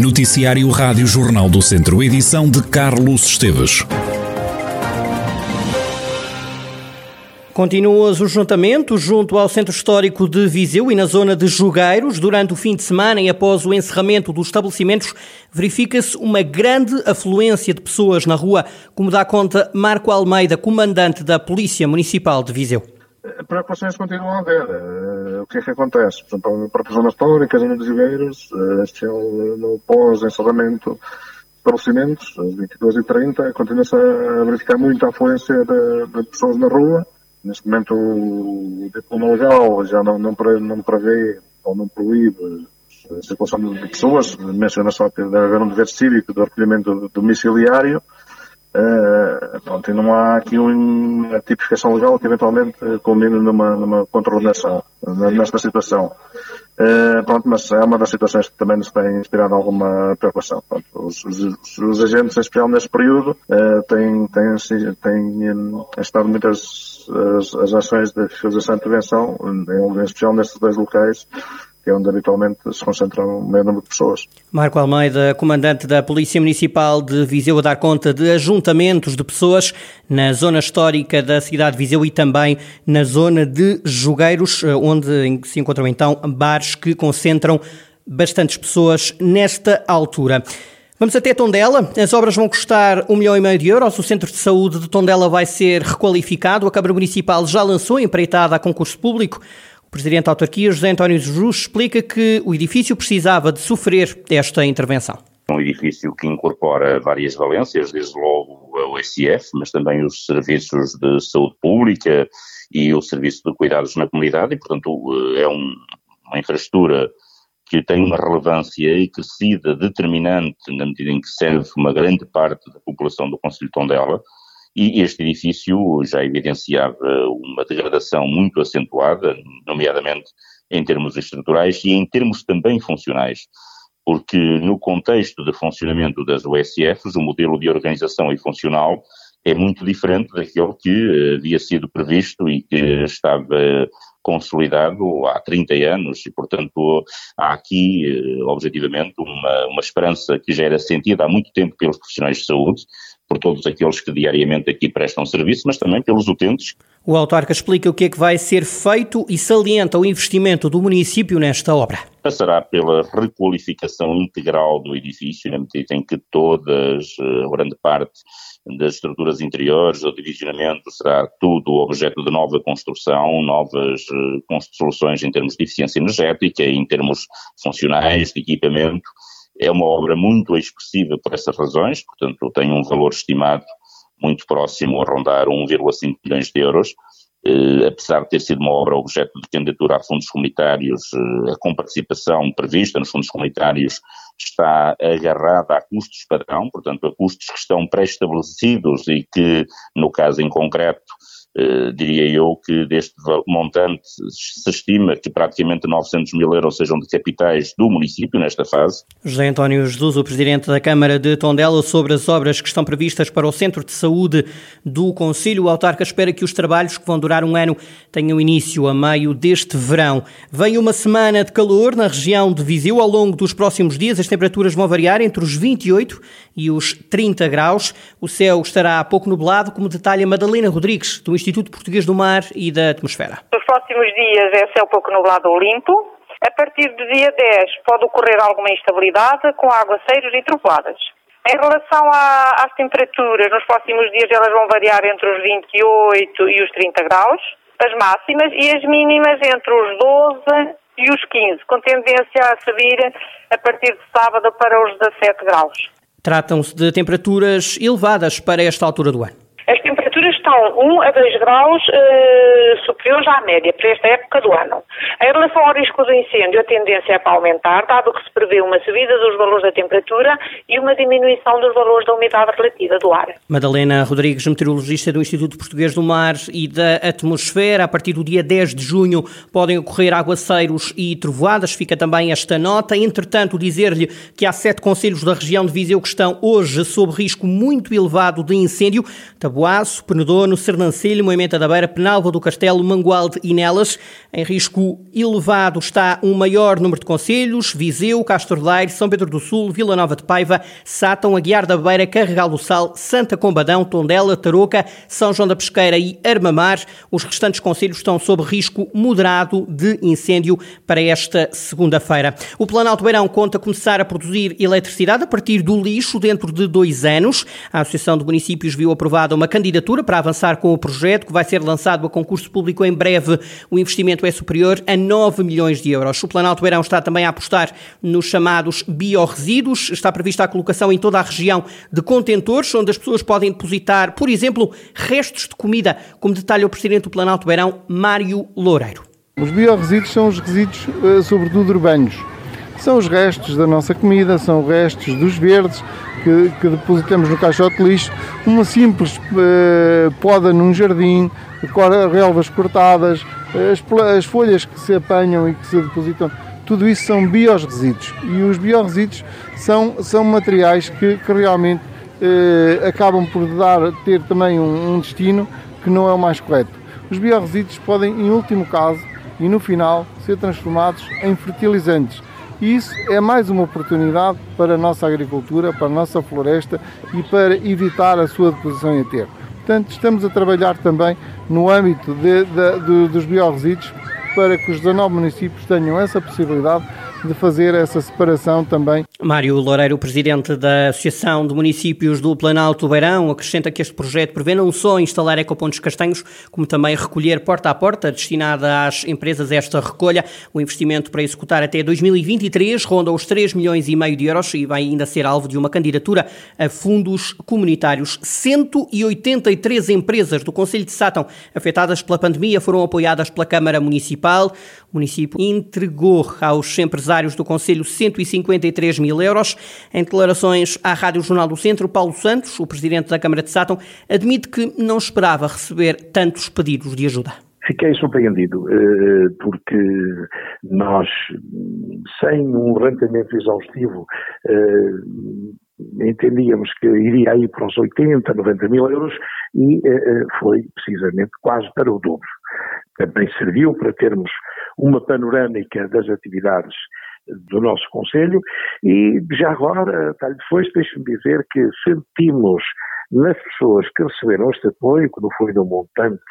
Noticiário Rádio Jornal do Centro, edição de Carlos Esteves. Continuam os juntamentos junto ao Centro Histórico de Viseu e na zona de Jogueiros. Durante o fim de semana e após o encerramento dos estabelecimentos, verifica-se uma grande afluência de pessoas na rua, como dá conta Marco Almeida, comandante da Polícia Municipal de Viseu. Preocupações continuam a haver. Uh, o que é que acontece? Por exemplo, para a zona histórica, a zona de Jogueiros, uh, especial no pós-encerramento estabelecimentos, às 22 e 30 continua-se a verificar muita afluência de, de pessoas na rua, Neste momento o diploma legal já não, não, não prevê ou não proíbe a circulação de pessoas, menciona só que deve haver um dever cívico do recolhimento domiciliário. Uh, pronto, e não há aqui uma tipificação legal que eventualmente culmine numa, numa contraordenação nesta situação. Uh, pronto, mas é uma das situações que também nos tem inspirado alguma preocupação. Pronto, os, os, os, agentes, em especial neste período, uh, têm, têm, têm, estado muitas as, as ações de fiscalização e prevenção, em, em especial nestes dois locais, que é onde habitualmente se concentram o maior número de pessoas. Marco Almeida, comandante da Polícia Municipal de Viseu, a dar conta de ajuntamentos de pessoas na zona histórica da cidade de Viseu e também na zona de Jogueiros, eh, onde se encontram então bares que concentram bastantes pessoas nesta altura. Vamos até Tondela. As obras vão custar um milhão e meio de euros. O Centro de Saúde de Tondela vai ser requalificado. A Câmara Municipal já lançou empreitada a concurso público. Presidente da Autarquia, José António Jus, explica que o edifício precisava de sofrer esta intervenção. Um edifício que incorpora várias valências, desde logo a OSF, mas também os serviços de saúde pública e o serviço de cuidados na comunidade, e, portanto, é um, uma infraestrutura que tem uma relevância crescida, determinante, na medida em que serve uma grande parte da população do Conselho de Tondela, e este edifício já evidenciava uma degradação muito acentuada, nomeadamente em termos estruturais e em termos também funcionais, porque no contexto de funcionamento das USFs, o modelo de organização e funcional é muito diferente daquele que eh, havia sido previsto e que estava consolidado há 30 anos e, portanto, há aqui, eh, objetivamente, uma, uma esperança que já era sentida há muito tempo pelos profissionais de saúde, por todos aqueles que diariamente aqui prestam serviço, mas também pelos utentes. O autarca explica o que é que vai ser feito e salienta o investimento do município nesta obra. Passará pela requalificação integral do edifício, na medida em que todas, eh, grande parte das estruturas interiores, o divisionamento será tudo objeto de nova construção, novas uh, soluções em termos de eficiência energética, em termos funcionais, de equipamento, é uma obra muito expressiva por essas razões, portanto tem um valor estimado muito próximo a rondar 1,5 milhões de euros, eh, apesar de ter sido uma obra objeto de candidatura a fundos comunitários, eh, a comparticipação prevista nos fundos comunitários está agarrada a custos padrão, portanto a custos que estão pré-estabelecidos e que, no caso em concreto, eh, diria eu que deste montante se estima que praticamente 900 mil euros sejam de capitais do município nesta fase. José António Jesus, o Presidente da Câmara de Tondela, sobre as obras que estão previstas para o Centro de Saúde do Conselho. O autarca espera que os trabalhos, que vão durar um ano, tenham início a meio deste verão. Vem uma semana de calor na região de Viseu. Ao longo dos próximos dias, as temperaturas vão variar entre os 28 e os 30 graus. O céu estará pouco nublado, como detalha Madalena Rodrigues, do Instituto Português do Mar e da Atmosfera. Nos próximos dias é céu pouco nublado ou limpo. A partir do dia 10 pode ocorrer alguma instabilidade com aguaceiros e trovoadas. Em relação às temperaturas, nos próximos dias elas vão variar entre os 28 e os 30 graus, as máximas, e as mínimas entre os 12 e os 15, com tendência a subir a partir de sábado para os 17 graus. Tratam-se de temperaturas elevadas para esta altura do ano. As temperaturas estão 1 a 2 graus uh, superiores à média para esta época do ano. Em relação ao risco do incêndio, a tendência é para aumentar, dado que se prevê uma subida dos valores da temperatura e uma diminuição dos valores da umidade relativa do ar. Madalena Rodrigues, meteorologista do Instituto Português do Mar e da Atmosfera, a partir do dia 10 de junho podem ocorrer aguaceiros e trovoadas, fica também esta nota. Entretanto, dizer-lhe que há sete conselhos da região de Viseu que estão hoje sob risco muito elevado de incêndio. Tabuaço, Penedoso, Lono, Sernancilho, Moimenta da Beira, Penalva do Castelo, Mangualde e Nelas. Em risco elevado está um maior número de conselhos, Viseu, Castro Daire, São Pedro do Sul, Vila Nova de Paiva, Sátão, Aguiar da Beira, Carregal do Sal, Santa Combadão, Tondela, Tarouca, São João da Pesqueira e Armamar. Os restantes conselhos estão sob risco moderado de incêndio para esta segunda-feira. O Planalto Beirão conta começar a produzir eletricidade a partir do lixo dentro de dois anos. A Associação de Municípios viu aprovada uma candidatura para avançar com o projeto, que vai ser lançado a concurso público em breve. O investimento é superior a 9 milhões de euros. O Planalto Beirão está também a apostar nos chamados biorresíduos. Está prevista a colocação em toda a região de contentores, onde as pessoas podem depositar, por exemplo, restos de comida, como detalha o Presidente do Planalto Beirão, Mário Loureiro. Os biorresíduos são os resíduos, eh, sobretudo urbanos. São os restos da nossa comida, são restos dos verdes que, que depositamos no caixote de lixo, uma simples uh, poda num jardim, relvas cortadas, as, as, folhas que se apanham e que se depositam, tudo isso são biorresíduos. E os biorresíduos são, são materiais que, que realmente uh, acabam por dar, ter também um, um destino que não é o mais correto. Os biorresíduos podem, em último caso, e no final, ser transformados em fertilizantes e isso é mais uma oportunidade para a nossa agricultura, para a nossa floresta e para evitar a sua deposição em aterro. Portanto, estamos a trabalhar também no âmbito de, de, de, dos biorresíduos para que os 19 municípios tenham essa possibilidade de fazer essa separação também. Mário Loureiro, presidente da Associação de Municípios do Planalto Beirão, acrescenta que este projeto prevê não só instalar ecopontos castanhos, como também recolher porta a porta, destinada às empresas esta recolha. O investimento para executar até 2023 ronda os 3 milhões e meio de euros e vai ainda ser alvo de uma candidatura a fundos comunitários. 183 empresas do Conselho de Sátão afetadas pela pandemia foram apoiadas pela Câmara Municipal. O município entregou aos empresários do Conselho 153 mil euros. Em declarações à Rádio Jornal do Centro, Paulo Santos, o presidente da Câmara de Sátão, admite que não esperava receber tantos pedidos de ajuda. Fiquei surpreendido, eh, porque nós, sem um levantamento exaustivo, eh, entendíamos que iria ir para os 80, 90 mil euros e eh, foi precisamente quase para o dobro. Também serviu para termos uma panorâmica das atividades do nosso Conselho e já agora, tal depois, deixe-me dizer que sentimos nas pessoas que receberam este apoio, que não foi no montante,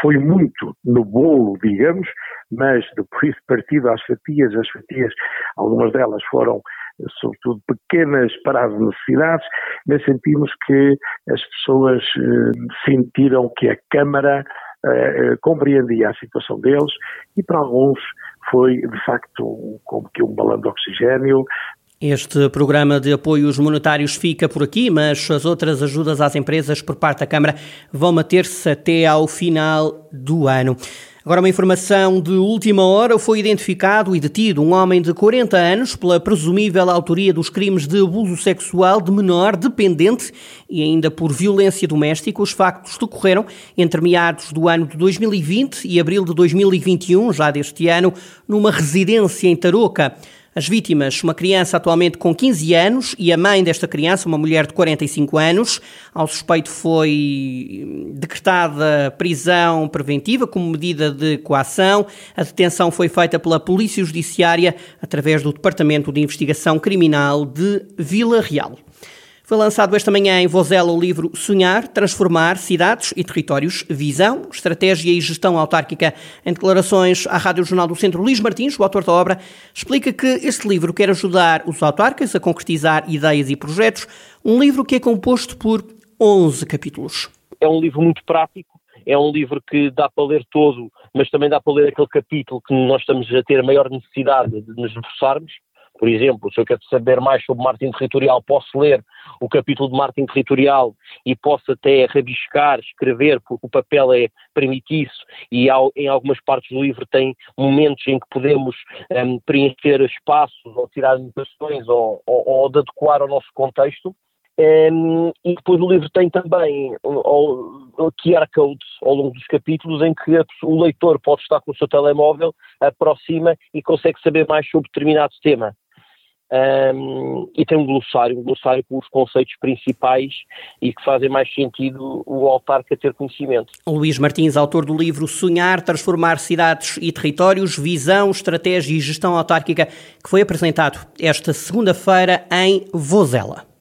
foi muito no bolo, digamos, mas depois partido às fatias, as fatias, algumas delas foram sobretudo pequenas para as necessidades, mas sentimos que as pessoas eh, sentiram que a Câmara eh, compreendia a situação deles e para alguns foi de facto como que um balão de oxigênio, este programa de apoios monetários fica por aqui, mas as outras ajudas às empresas por parte da Câmara vão manter-se até ao final do ano. Agora, uma informação de última hora: foi identificado e detido um homem de 40 anos pela presumível autoria dos crimes de abuso sexual de menor dependente e ainda por violência doméstica. Os factos decorreram entre meados do ano de 2020 e abril de 2021, já deste ano, numa residência em Tarouca. As vítimas, uma criança atualmente com 15 anos e a mãe desta criança, uma mulher de 45 anos. Ao suspeito foi decretada prisão preventiva como medida de coação. A detenção foi feita pela Polícia Judiciária através do Departamento de Investigação Criminal de Vila Real. Foi lançado esta manhã em Vozela o livro Sonhar, Transformar Cidades e Territórios, Visão, Estratégia e Gestão Autárquica. Em declarações à Rádio Jornal do Centro, Luís Martins, o autor da obra, explica que este livro quer ajudar os autarcas a concretizar ideias e projetos, um livro que é composto por 11 capítulos. É um livro muito prático, é um livro que dá para ler todo, mas também dá para ler aquele capítulo que nós estamos a ter a maior necessidade de nos esforçarmos. Por exemplo, se eu quero saber mais sobre marketing territorial, posso ler o capítulo de marketing territorial e posso até rabiscar, escrever, porque o papel é, permite isso, e ao, em algumas partes do livro tem momentos em que podemos um, preencher espaços ou tirar anotações ou, ou, ou de adequar ao nosso contexto. Um, e depois o livro tem também o, o QR codes ao longo dos capítulos em que o leitor pode estar com o seu telemóvel, aproxima e consegue saber mais sobre determinado tema. Um, e tem um glossário, um glossário com os conceitos principais e que fazem mais sentido o autarca ter conhecimento. Luís Martins, autor do livro Sonhar, Transformar Cidades e Territórios, Visão, Estratégia e Gestão Autárquica, que foi apresentado esta segunda-feira em Vozela.